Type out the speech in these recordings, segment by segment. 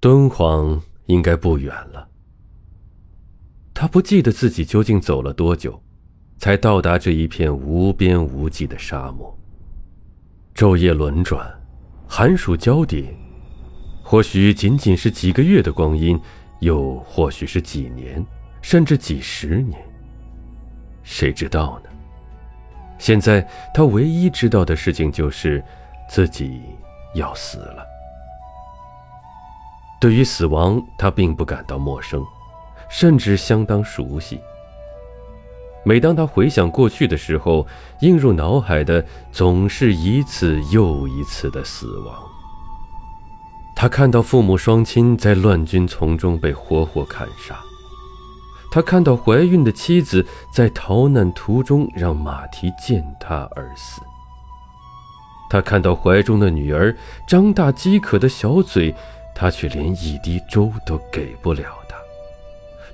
敦煌应该不远了。他不记得自己究竟走了多久，才到达这一片无边无际的沙漠。昼夜轮转，寒暑交叠，或许仅仅是几个月的光阴，又或许是几年，甚至几十年。谁知道呢？现在他唯一知道的事情就是，自己要死了。对于死亡，他并不感到陌生。甚至相当熟悉。每当他回想过去的时候，映入脑海的总是一次又一次的死亡。他看到父母双亲在乱军丛中被活活砍杀，他看到怀孕的妻子在逃难途中让马蹄践踏而死，他看到怀中的女儿张大饥渴的小嘴，他却连一滴粥都给不了他。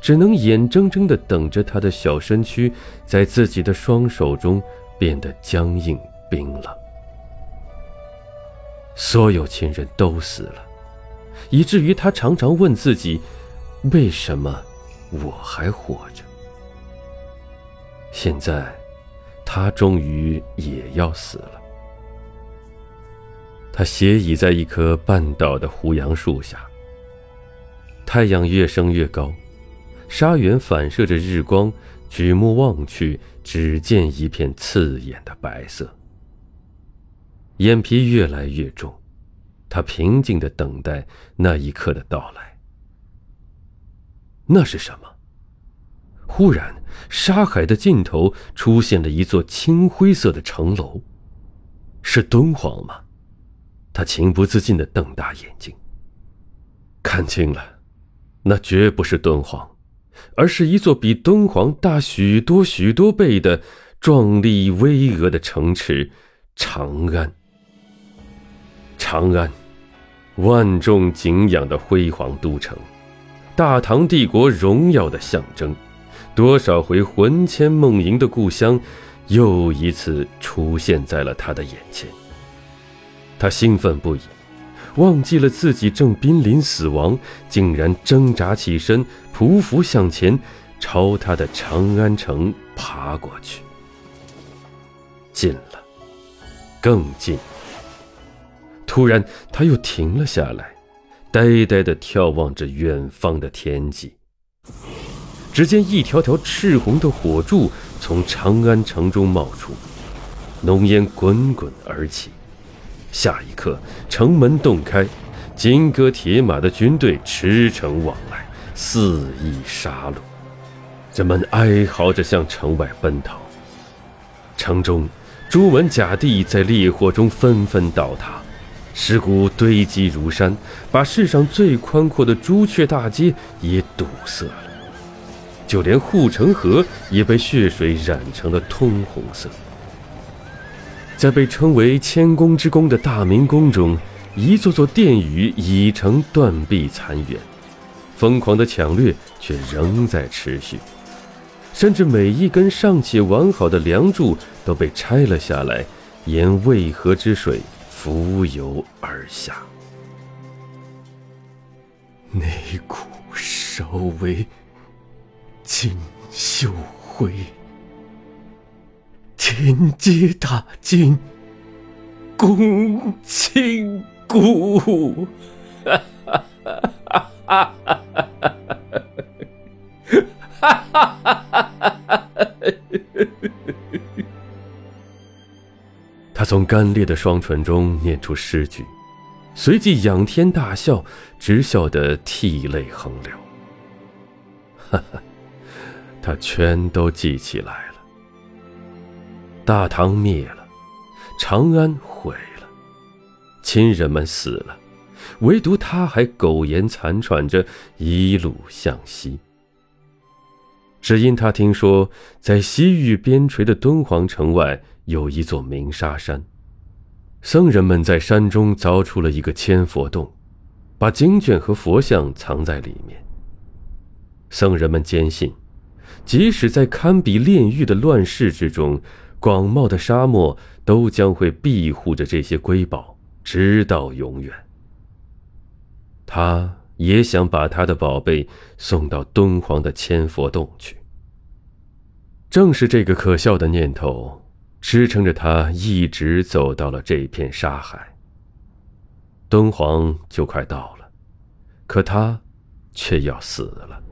只能眼睁睁地等着他的小身躯在自己的双手中变得僵硬冰冷。所有亲人都死了，以至于他常常问自己：为什么我还活着？现在，他终于也要死了。他斜倚在一棵半倒的胡杨树下，太阳越升越高。沙原反射着日光，举目望去，只见一片刺眼的白色。眼皮越来越重，他平静的等待那一刻的到来。那是什么？忽然，沙海的尽头出现了一座青灰色的城楼，是敦煌吗？他情不自禁的瞪大眼睛，看清了，那绝不是敦煌。而是一座比敦煌大许多许多倍的壮丽巍峨的城池——长安。长安，万众敬仰的辉煌都城，大唐帝国荣耀的象征，多少回魂牵梦萦的故乡，又一次出现在了他的眼前。他兴奋不已。忘记了自己正濒临死亡，竟然挣扎起身，匍匐向前，朝他的长安城爬过去。近了，更近。突然，他又停了下来，呆呆地眺望着远方的天际。只见一条条赤红的火柱从长安城中冒出，浓烟滚滚而起。下一刻，城门洞开，金戈铁马的军队驰骋往来，肆意杀戮。人们哀嚎着向城外奔逃。城中，朱门甲第在烈火中纷纷倒塌，尸骨堆积如山，把世上最宽阔的朱雀大街也堵塞了。就连护城河也被血水染成了通红色。在被称为“千宫之宫”的大明宫中，一座座殿宇已成断壁残垣，疯狂的抢掠却仍在持续，甚至每一根尚且完好的梁柱都被拆了下来，沿渭河之水浮游而下。内骨稍微锦绣灰。天阶大惊，公卿故。他从干裂的双唇中念出诗句，随即仰天大笑，直笑得涕泪横流。哈哈，他全都记起来。大唐灭了，长安毁了，亲人们死了，唯独他还苟延残喘着，一路向西。只因他听说，在西域边陲的敦煌城外有一座鸣沙山，僧人们在山中凿出了一个千佛洞，把经卷和佛像藏在里面。僧人们坚信，即使在堪比炼狱的乱世之中。广袤的沙漠都将会庇护着这些瑰宝，直到永远。他也想把他的宝贝送到敦煌的千佛洞去。正是这个可笑的念头，支撑着他一直走到了这片沙海。敦煌就快到了，可他却要死了。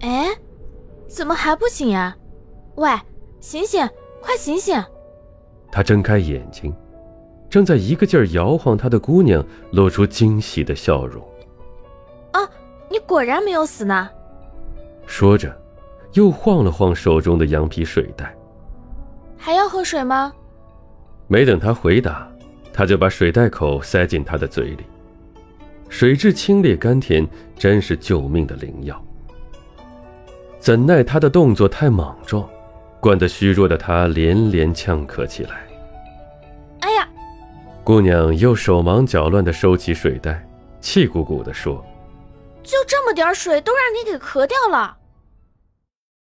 哎，怎么还不醒呀？喂，醒醒，快醒醒！他睁开眼睛，正在一个劲儿摇晃他的姑娘露出惊喜的笑容。啊，你果然没有死呢！说着，又晃了晃手中的羊皮水袋。还要喝水吗？没等他回答。他就把水袋口塞进他的嘴里，水质清冽甘甜，真是救命的灵药。怎奈他的动作太莽撞，灌得虚弱的他连连呛咳起来。哎呀！姑娘又手忙脚乱地收起水袋，气鼓鼓地说：“就这么点水，都让你给咳掉了。”